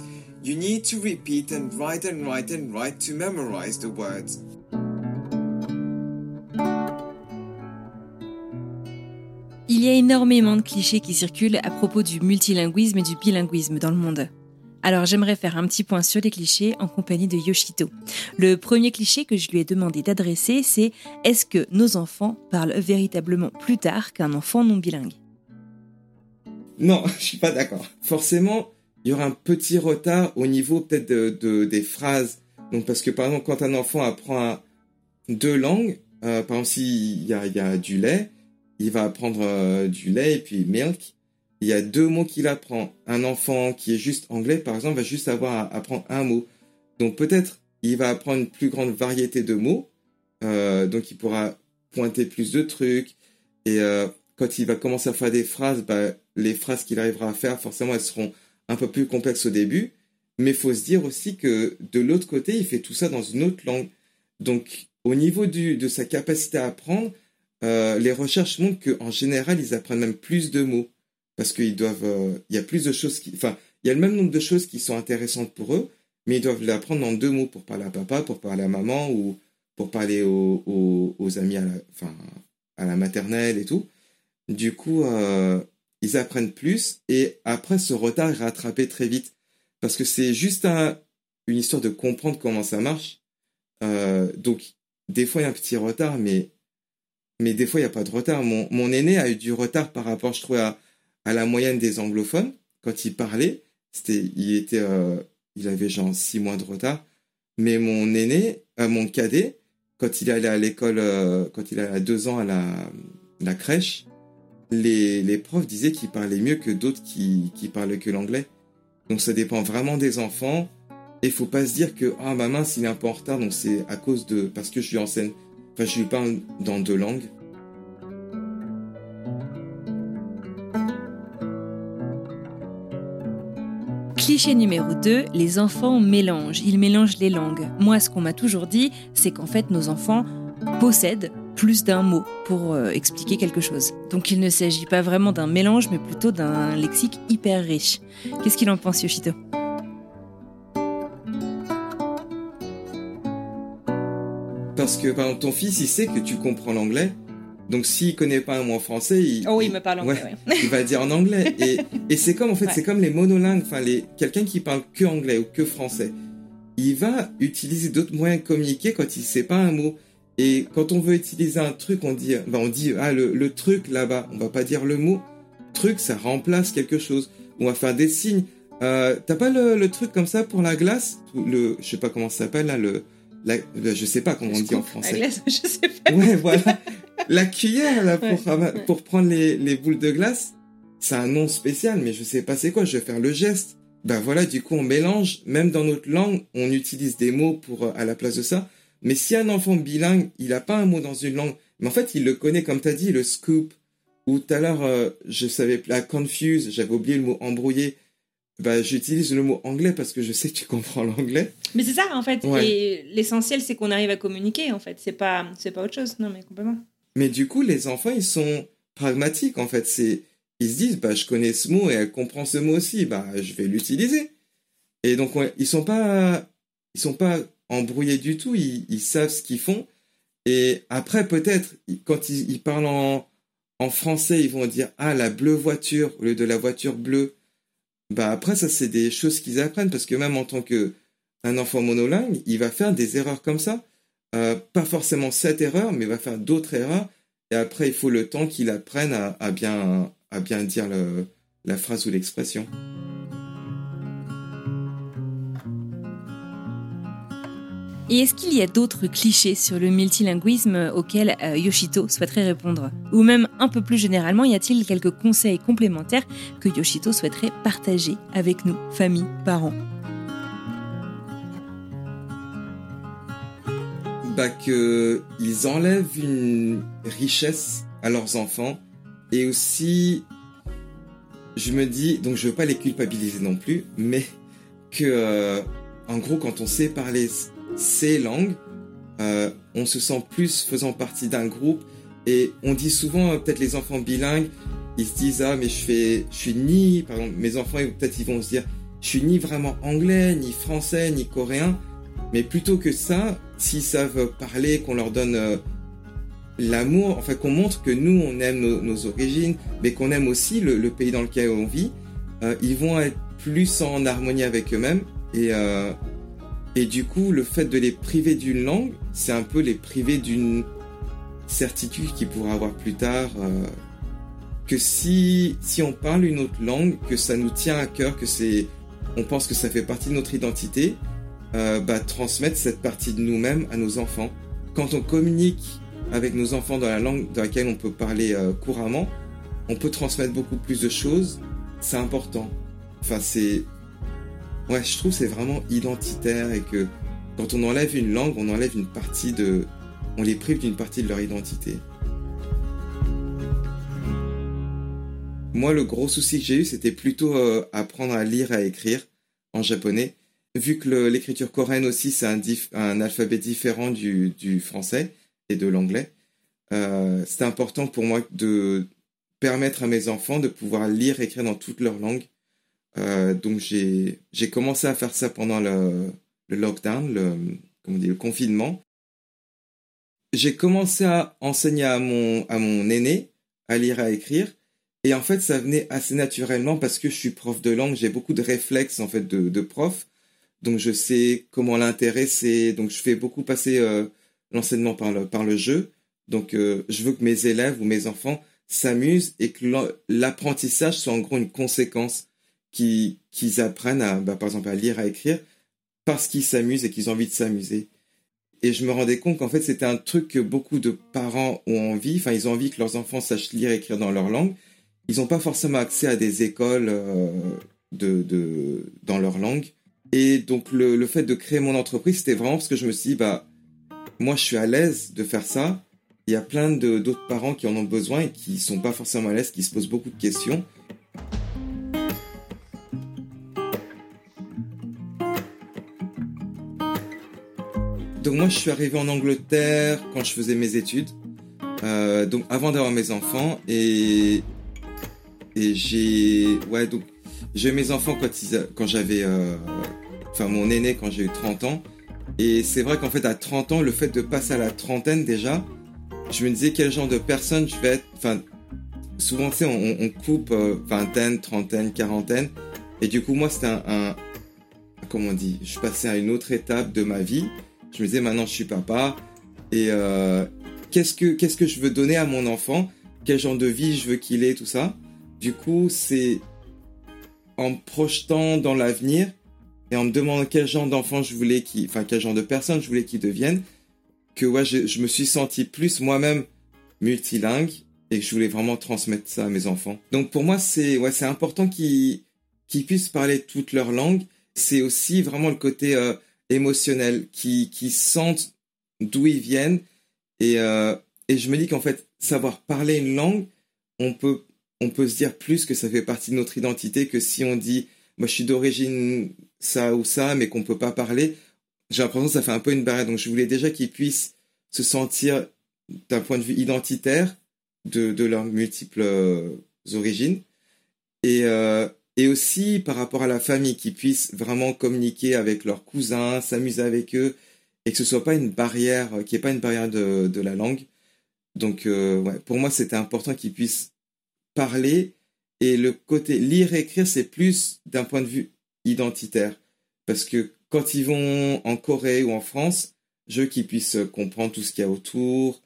You need to repeat and write and write and write to memorize the words.
Y a énormément de clichés qui circulent à propos du multilinguisme et du bilinguisme dans le monde. Alors j'aimerais faire un petit point sur les clichés en compagnie de Yoshito. Le premier cliché que je lui ai demandé d'adresser, c'est est-ce que nos enfants parlent véritablement plus tard qu'un enfant non bilingue?
Non, je suis pas d'accord. Forcément, il y aura un petit retard au niveau peut-être de, des phrases. Donc parce que par exemple, quand un enfant apprend deux langues, euh, par exemple s'il y y a du lait, il va apprendre euh, du lait et puis milk. Il y a deux mots qu'il apprend. Un enfant qui est juste anglais, par exemple, va juste avoir à apprendre un mot. Donc peut-être il va apprendre une plus grande variété de mots. Euh, donc il pourra pointer plus de trucs. Et euh, quand il va commencer à faire des phrases, bah, les phrases qu'il arrivera à faire, forcément, elles seront un peu plus complexes au début. Mais il faut se dire aussi que de l'autre côté, il fait tout ça dans une autre langue. Donc au niveau du, de sa capacité à apprendre, euh, les recherches montrent qu'en général, ils apprennent même plus de mots parce qu'ils doivent. Euh, il y a plus de choses qui. Enfin, il y a le même nombre de choses qui sont intéressantes pour eux, mais ils doivent l'apprendre en deux mots pour parler à papa, pour parler à maman ou pour parler aux, aux, amis à la, enfin, à la maternelle et tout. Du coup, euh, ils apprennent plus et après, ce retard est rattrapé très vite parce que c'est juste une histoire de comprendre comment ça marche. donc, des fois, il y a un petit retard, mais mais des fois, il n'y a pas de retard. Mon, mon, aîné a eu du retard par rapport, je trouve, à, à la moyenne des anglophones. Quand il parlait, c'était, il était, euh, il avait genre six mois de retard. Mais mon aîné, euh, mon cadet, quand il allait à l'école, euh, quand il avait deux ans à la, la crèche, les, les profs disaient qu'il parlait mieux que d'autres qui, qui parlaient que l'anglais. Donc ça dépend vraiment des enfants. Et faut pas se dire que ah ma main s'il est un peu en retard donc c'est à cause de parce que je suis en scène Enfin, je lui parle dans deux langues.
Cliché numéro 2, les enfants mélangent, ils mélangent les langues. Moi, ce qu'on m'a toujours dit, c'est qu'en fait, nos enfants possèdent plus d'un mot pour euh, expliquer quelque chose. Donc il ne s'agit pas vraiment d'un mélange, mais plutôt d'un lexique hyper riche. Qu'est-ce qu'il en pense, Yoshito?
Parce que par ton fils, il sait que tu comprends l'anglais. Donc s'il connaît pas un mot français, il,
oh, il, me parle anglais.
il va dire en anglais. Et, et c'est comme en fait, c'est comme les monolingues. Enfin, les quelqu'un qui parle que anglais ou que français, il va utiliser d'autres moyens de communiquer quand il sait pas un mot. Et quand on veut utiliser un truc, on dit, ben on dit ah le, le truc là-bas. On va pas dire le mot truc, ça remplace quelque chose. On va faire des signes. Euh, T'as pas le, le, truc comme ça pour la glace? Le, je sais pas comment ça s'appelle là. Le, la, je sais pas comment on dit en français.
La glace, je sais pas.
Ouais, voilà. la cuillère là pour, ouais, pour prendre les, les boules de glace. C'est un nom spécial, mais je sais pas c'est quoi. Je vais faire le geste. Ben voilà, du coup on mélange. Même dans notre langue, on utilise des mots pour euh, à la place de ça. Mais si un enfant bilingue, il a pas un mot dans une langue, mais en fait il le connaît comme t'as dit, le scoop. Ou tout à l'heure, euh, je savais la confuse, j'avais oublié le mot embrouillé bah, j'utilise le mot anglais parce que je sais que tu comprends l'anglais.
Mais c'est ça, en fait. Ouais. Et l'essentiel, c'est qu'on arrive à communiquer, en fait. C'est pas, c'est pas autre chose. Non, mais complètement.
Mais du coup, les enfants, ils sont pragmatiques, en fait. C'est, ils se disent, bah, je connais ce mot et elle comprend ce mot aussi. Bah, je vais l'utiliser. Et donc, on, ils sont pas, ils sont pas embrouillés du tout. Ils, ils savent ce qu'ils font. Et après, peut-être, quand ils, ils parlent en, en français, ils vont dire, ah, la bleue voiture au lieu de la voiture bleue bah après ça c'est des choses qu'ils apprennent parce que même en tant que un enfant monolingue, il va faire des erreurs comme ça. Euh, pas forcément cette erreur, mais il va faire d'autres erreurs. Et après, il faut le temps qu'il apprenne à, bien, à bien dire la phrase ou l'expression.
Et est-ce qu'il y a d'autres clichés sur le multilinguisme auxquels euh, Yoshito souhaiterait répondre? Ou même un peu plus généralement, y a-t-il quelques conseils complémentaires que Yoshito souhaiterait partager avec nous, famille, parents?
Bah, Qu'ils enlèvent une richesse à leurs enfants. Et aussi, je me dis, donc je veux pas les culpabiliser non plus, mais que, euh, en gros, quand on sait parler ces langues, euh, on se sent plus faisant partie d'un groupe. Et on dit souvent, euh, peut-être les enfants bilingues, ils se disent ah mais je fais, je suis ni, par exemple mes enfants peut-être ils vont se dire, je suis ni vraiment anglais, ni français, ni coréen. Mais plutôt que ça, s'ils savent parler, qu'on leur donne euh, l'amour, enfin qu'on montre que nous on aime nos, origines, mais qu'on aime aussi le, pays dans lequel on vit, ils vont être plus en harmonie avec eux-mêmes et euh, et du coup, le fait de les priver d'une langue, c'est un peu les priver d'une certitude qu'ils pourraient avoir plus tard. Euh, que si, si on parle une autre langue, que ça nous tient à cœur, que c'est, on pense que ça fait partie de notre identité, euh, bah, transmettre cette partie de nous-mêmes à nos enfants. Quand on communique avec nos enfants dans la langue dans laquelle on peut parler euh, couramment, on peut transmettre beaucoup plus de choses. C'est important. Enfin, c'est, Ouais, je trouve c'est vraiment identitaire et que quand on enlève une langue, on enlève une partie de. On les prive d'une partie de leur identité. Moi, le gros souci que j'ai eu, c'était plutôt euh, apprendre à lire à écrire en japonais. Vu que l'écriture coréenne aussi, c'est un, alphabet différent du, français et de l'anglais, euh, c'était important pour moi de permettre à mes enfants de pouvoir lire écrire dans toutes leurs langues euh, donc j'ai j'ai commencé à faire ça pendant le, le lockdown, le comment on le confinement. J'ai commencé à enseigner à mon à mon aîné à lire à écrire et en fait ça venait assez naturellement parce que je suis prof de langue, j'ai beaucoup de réflexes en fait de de prof. Donc je sais comment l'intéresser, donc je fais beaucoup passer euh, l'enseignement par le par le jeu. Donc euh, je veux que mes élèves ou mes enfants s'amusent et que l'apprentissage soit en gros une conséquence qu'ils apprennent à, bah, par exemple, à lire, à écrire, parce qu'ils s'amusent et qu'ils ont envie de s'amuser. Et je me rendais compte qu'en fait, c'était un truc que beaucoup de parents ont envie, enfin, ils ont envie que leurs enfants sachent lire et écrire dans leur langue. Ils n'ont pas forcément accès à des écoles euh, de, de, dans leur langue. Et donc, le, le fait de créer mon entreprise, c'était vraiment parce que je me suis dit, bah, moi, je suis à l'aise de faire ça. Il y a plein d'autres parents qui en ont besoin et qui sont pas forcément à l'aise, qui se posent beaucoup de questions. Donc moi, je suis arrivé en Angleterre quand je faisais mes études, euh, donc avant d'avoir mes enfants, et et j'ai ouais donc j'ai eu mes enfants quand quand j'avais euh, enfin mon aîné quand j'ai eu 30 ans, et c'est vrai qu'en fait à 30 ans, le fait de passer à la trentaine déjà, je me disais quel genre de personne je vais être. Enfin, souvent tu sais on, coupe euh, vingtaine, trentaine, quarantaine, et du coup moi c'était un, un comment on dit, je passais à une autre étape de ma vie je me disais maintenant je suis papa et euh, qu'est-ce que que je veux donner à mon enfant? Quel genre de vie je veux qu'il ait tout ça? Du coup, c'est en me projetant dans l'avenir et en me demandant quel genre d'enfant je voulais qui, enfin quel genre de personne je voulais qu'ils deviennent, que ouais, je, me suis senti plus moi-même multilingue et que je voulais vraiment transmettre ça à mes enfants. Donc pour moi, c'est ouais, c'est important qu'ils puissent parler toute leur langue. C'est aussi vraiment le côté euh, émotionnel, qui qui sentent d'où ils viennent et euh, et je me dis qu'en fait savoir parler une langue, on peut on peut se dire plus que ça fait partie de notre identité que si on dit moi je suis d'origine ça ou ça mais qu'on peut pas parler. J'ai l'impression que ça fait un peu une barrière. Donc je voulais déjà qu'ils puissent se sentir d'un point de vue identitaire de, de leurs multiples euh, origines et euh, et aussi par rapport à la famille qu'ils puissent vraiment communiquer avec leurs cousins, s'amuser avec eux et que ce soit pas une barrière, qui est pas une barrière de, de la langue. Donc euh, ouais, pour moi c'était important qu'ils puissent parler et le côté lire et écrire c'est plus d'un point de vue identitaire parce que quand ils vont en Corée ou en France, je veux qu'ils puissent comprendre tout ce qu'il y a autour,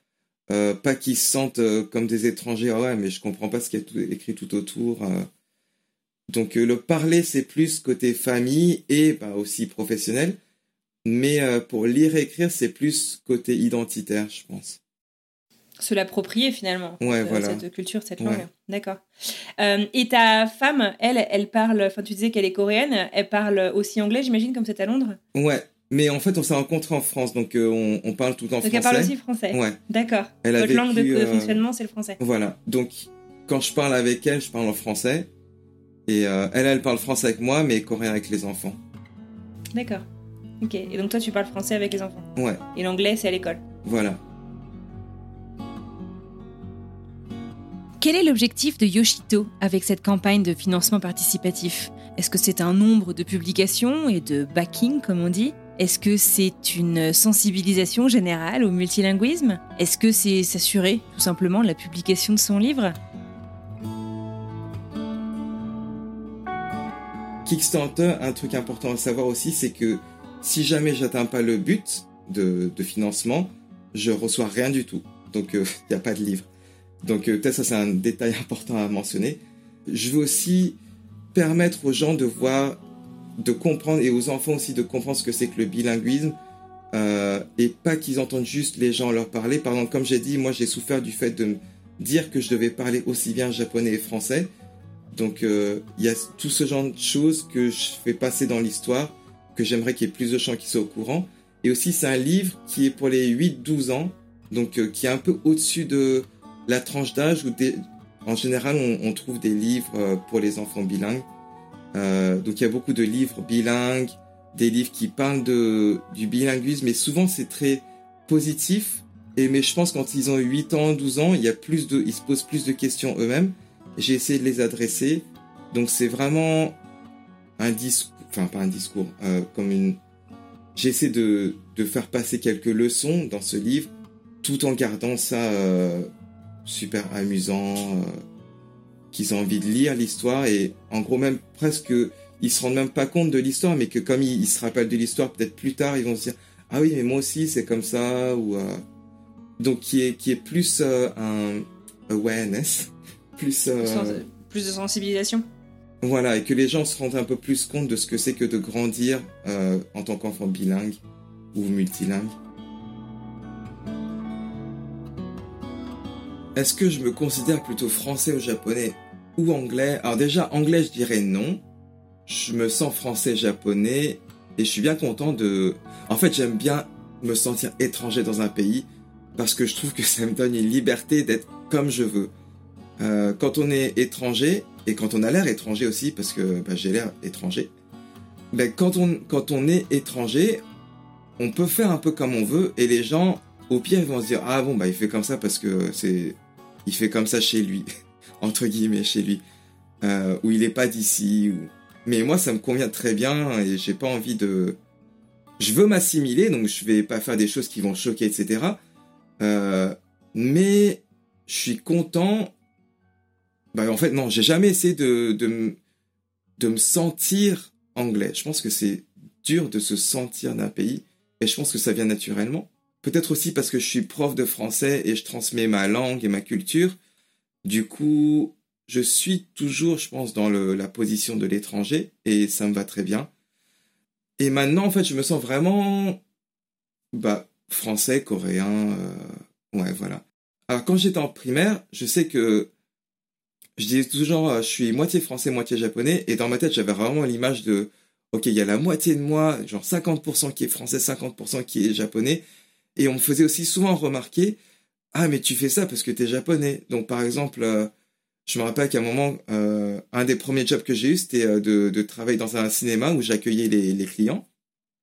euh, pas qu'ils se sentent euh, comme des étrangers, ah ouais, mais je comprends pas ce qu'il y a écrit tout autour. Donc euh, le parler, c'est plus côté famille et bah, aussi professionnel, mais euh, pour lire et écrire, c'est plus côté identitaire, je pense.
Se l'approprier finalement,
Ouais,
euh,
voilà.
cette culture, cette
Ouais.
langue. D'accord. Euh, et ta femme, elle, elle parle, enfin tu disais qu'elle est coréenne, elle parle aussi anglais, j'imagine, comme c'est à Londres?
Ouais, mais en fait, on s'est rencontrés en France, donc euh, on, on parle tout en
Donc
français.
elle parle aussi français.
Ouais,
D'accord. Votre langue de, de fonctionnement, c'est le français.
voilà. Donc quand je parle avec elle, je parle en français. Et euh, elle, elle parle français avec moi, mais coréen avec les enfants.
D'accord. Ok. Et donc toi, tu parles français avec les enfants.
Ouais,
Et l'anglais, c'est à l'école.
voilà.
Quel est l'objectif de Yoshito avec cette campagne de financement participatif? Est-ce que c'est un nombre de publications et de backing, comme on dit? Est-ce que c'est une sensibilisation générale au multilinguisme? Est-ce que c'est s'assurer tout simplement la publication de son livre?
Kickstarter, un truc important à savoir aussi, c'est que si jamais j'atteins pas le but de, financement, je reçois rien du tout. Donc il n'y a pas de livre. Donc euh, peut-être ça c'est un détail important à mentionner. Je veux aussi permettre aux gens de voir, de comprendre et aux enfants aussi de comprendre ce que c'est que le bilinguisme euh, et pas qu'ils entendent juste les gens leur parler. Par exemple, comme j'ai dit, moi j'ai souffert du fait de me dire que je devais parler aussi bien japonais et français. Donc euh, il y a tout ce genre de choses que je fais passer dans l'histoire, que j'aimerais qu'il y ait plus de gens qui soient au courant. Et aussi c'est un livre qui est pour les 8-12 ans, donc euh, qui est un peu au-dessus de la tranche d'âge où des... en général on, on trouve des livres euh, pour les enfants bilingues. Euh, donc il y a beaucoup de livres bilingues, des livres qui parlent de, du bilinguisme, mais souvent c'est très positif. Et mais je pense quand ils ont 8 ans, 12 ans, il y a plus de, ils se posent plus de questions eux-mêmes. J'ai essayé de les adresser. Donc c'est vraiment un discours, enfin pas un discours, euh, comme une. J'essaie de, de faire passer quelques leçons dans ce livre, tout en gardant ça euh, super amusant, euh, qu'ils ont envie de lire l'histoire et en gros même presque ils se rendent même pas compte de l'histoire, mais que comme ils, se rappellent de l'histoire peut-être plus tard, ils vont se dire ah oui mais moi aussi c'est comme ça ou donc qui est qui est plus un awareness, plus euh,
Plus de sensibilisation.
voilà, et que les gens se rendent un peu plus compte de ce que c'est que de grandir euh, en tant qu'enfant bilingue ou multilingue. Est-ce que je me considère plutôt français ou japonais ou anglais? Alors déjà, anglais, je dirais non. Je me sens français-japonais et je suis bien content de... En fait, j'aime bien me sentir étranger dans un pays parce que je trouve que ça me donne une liberté d'être comme je veux. Euh, quand on est étranger, et quand on a l'air étranger aussi, parce que bah, j'ai l'air étranger, ben, quand, on, quand on est étranger, on peut faire un peu comme on veut, et les gens, au pire, ils vont se dire, ah bon, bah, il fait comme ça parce que c'est, il fait comme ça chez lui, entre guillemets, chez lui, euh, ou il est pas d'ici, ou... mais moi, ça me convient très bien, et j'ai pas envie de, je veux m'assimiler, donc je vais pas faire des choses qui vont choquer, etc. Euh, mais je suis content bah, en fait, non, j'ai jamais essayé de, de, de me sentir anglais. Je pense que c'est dur de se sentir d'un pays et je pense que ça vient naturellement. Peut-être aussi parce que je suis prof de français et je transmets ma langue et ma culture. Du coup, je suis toujours, je pense, dans la position de l'étranger et ça me va très bien. Et maintenant, en fait, je me sens vraiment, bah, français, coréen, euh, ouais, voilà. Alors, quand j'étais en primaire, je sais que je disais toujours, euh, je suis moitié français, moitié japonais, et dans ma tête, j'avais vraiment l'image de, ok, il y a la moitié de moi, genre 50% qui est français, 50% qui est japonais, et on me faisait aussi souvent remarquer, ah, mais tu fais ça parce que tu es japonais. Donc, par exemple, euh, je me rappelle qu'à un moment, euh, un des premiers jobs que j'ai eu, c'était de, travailler dans un cinéma où j'accueillais les, les, clients.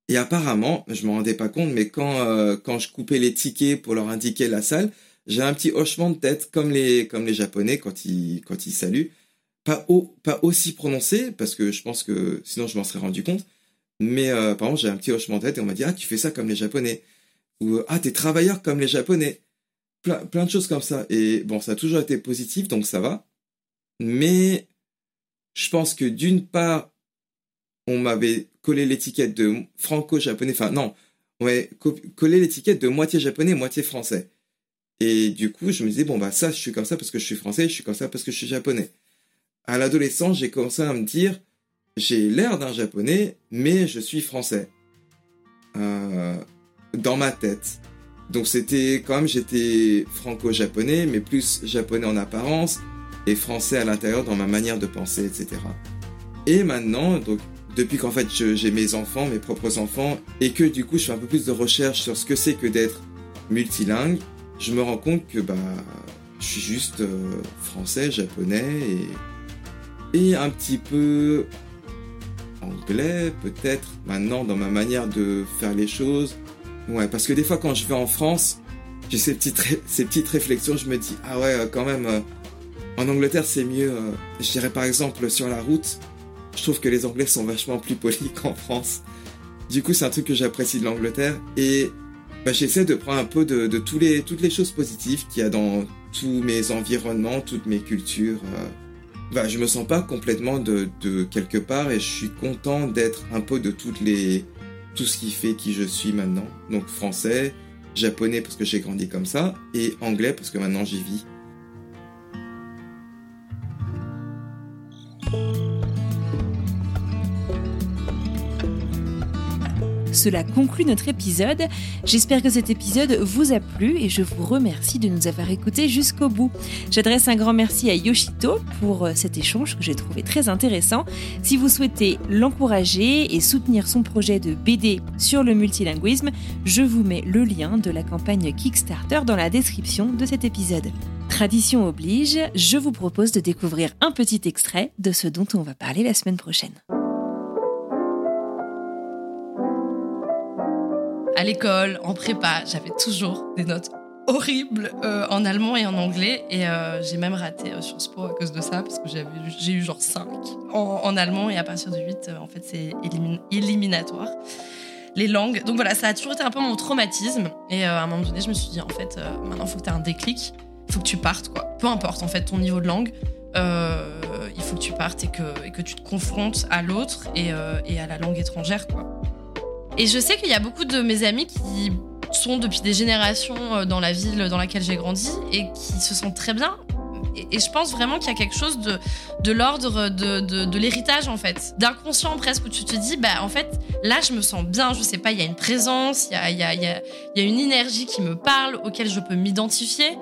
Et apparemment, je me rendais pas compte, mais quand quand je coupais les tickets pour leur indiquer la salle, j'ai un petit hochement de tête comme les comme les japonais quand ils quand ils saluent, pas au, pas aussi prononcé parce que je pense que sinon je m'en serais rendu compte. Mais euh, par exemple, j'ai un petit hochement de tête et on m'a dit ah tu fais ça comme les japonais ou ah t'es travailleur comme les japonais. Plein, plein de choses comme ça. Et bon, ça a toujours été positif, donc ça va. Mais je pense que d'une part, on m'avait collé l'étiquette de franco-japonais, enfin non, on m'avait collé l'étiquette de moitié japonais, moitié français. Et du coup, je me disais, bon, bah ça, je suis comme ça parce que je suis français, je suis comme ça parce que je suis japonais. À l'adolescence, j'ai commencé à me dire, j'ai l'air d'un japonais, mais je suis français. Euh, dans ma tête. Donc c'était quand même, j'étais franco-japonais, mais plus japonais en apparence et français à l'intérieur dans ma manière de penser, etc. Et maintenant, donc, depuis qu'en fait j'ai mes enfants, mes propres enfants, et que du coup je fais un peu plus de recherche sur ce que c'est que d'être multilingue, je me rends compte que bah, je suis juste euh, français, japonais et, un petit peu anglais peut-être maintenant dans ma manière de faire les choses. Ouais, parce que des fois quand je vais en France, j'ai ces petites, réflexions, je me dis, ah ouais, quand même, euh, en Angleterre, c'est mieux. Euh, je dirais par exemple sur la route, je trouve que les Anglais sont vachement plus polis qu'en France. Du coup, c'est un truc que j'apprécie de l'Angleterre et bah, j'essaie de prendre un peu de, de tous les, toutes les choses positives qu'il y a dans tous mes environnements, toutes mes cultures. Euh. Bah, je me sens pas complètement de, de quelque part et je suis content d'être un peu de toutes les, tout ce qui fait qui je suis maintenant. Donc français, japonais parce que j'ai grandi comme ça et anglais parce que maintenant j'y vis.
Cela conclut notre épisode. J'espère que cet épisode vous a plu et je vous remercie de nous avoir écoutés jusqu'au bout. J'adresse un grand merci à Yoshito pour euh, cet échange que j'ai trouvé très intéressant. Si vous souhaitez l'encourager et soutenir son projet de BD sur le multilinguisme, je vous mets le lien de la campagne Kickstarter dans la description de cet épisode. Tradition oblige, je vous propose de découvrir un petit extrait de ce dont on va parler la semaine prochaine.
À l'école, en prépa, j'avais toujours des notes horribles euh, en allemand et en anglais. Et euh, j'ai même raté euh, Sciences Po à cause de ça, parce que j'ai eu genre 5 en, allemand. Et à partir de 8, en fait, c'est éliminatoire. Les langues. Donc voilà, ça a toujours été un peu mon traumatisme. Et à un moment donné, je me suis dit, en fait, maintenant, il faut que tu aies un déclic. Il faut que tu partes, quoi. Peu importe, en fait, ton niveau de langue. il faut que tu partes et que, tu te confrontes à l'autre et à la langue étrangère, quoi. Et je sais qu'il y a beaucoup de mes amis qui sont depuis des générations euh, dans la ville dans laquelle j'ai grandi et qui se sentent très bien. Et, je pense vraiment qu'il y a quelque chose de, de l'ordre de, de, l'héritage, en fait. D'inconscient presque, où tu te dis, bah, en fait, là, je me sens bien, je sais pas, il y a une présence, il y a, y, a, y a, une énergie qui me parle, auquel je peux m'identifier,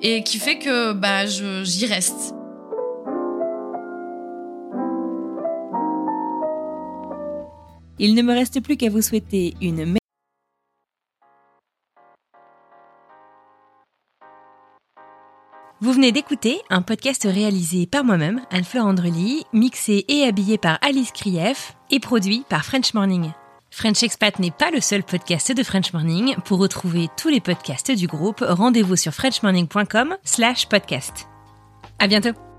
et qui fait que bah, j'y reste.
Il ne me reste plus qu'à vous souhaiter une Vous venez d'écouter un podcast réalisé par moi-même, Anne-Fleur Andrely, mixé et habillé par Alice Krief et produit par French Morning. French Expat n'est pas le seul podcast de French Morning. Pour retrouver tous les podcasts du groupe, rendez-vous sur frenchmorning.com slash podcast. À bientôt!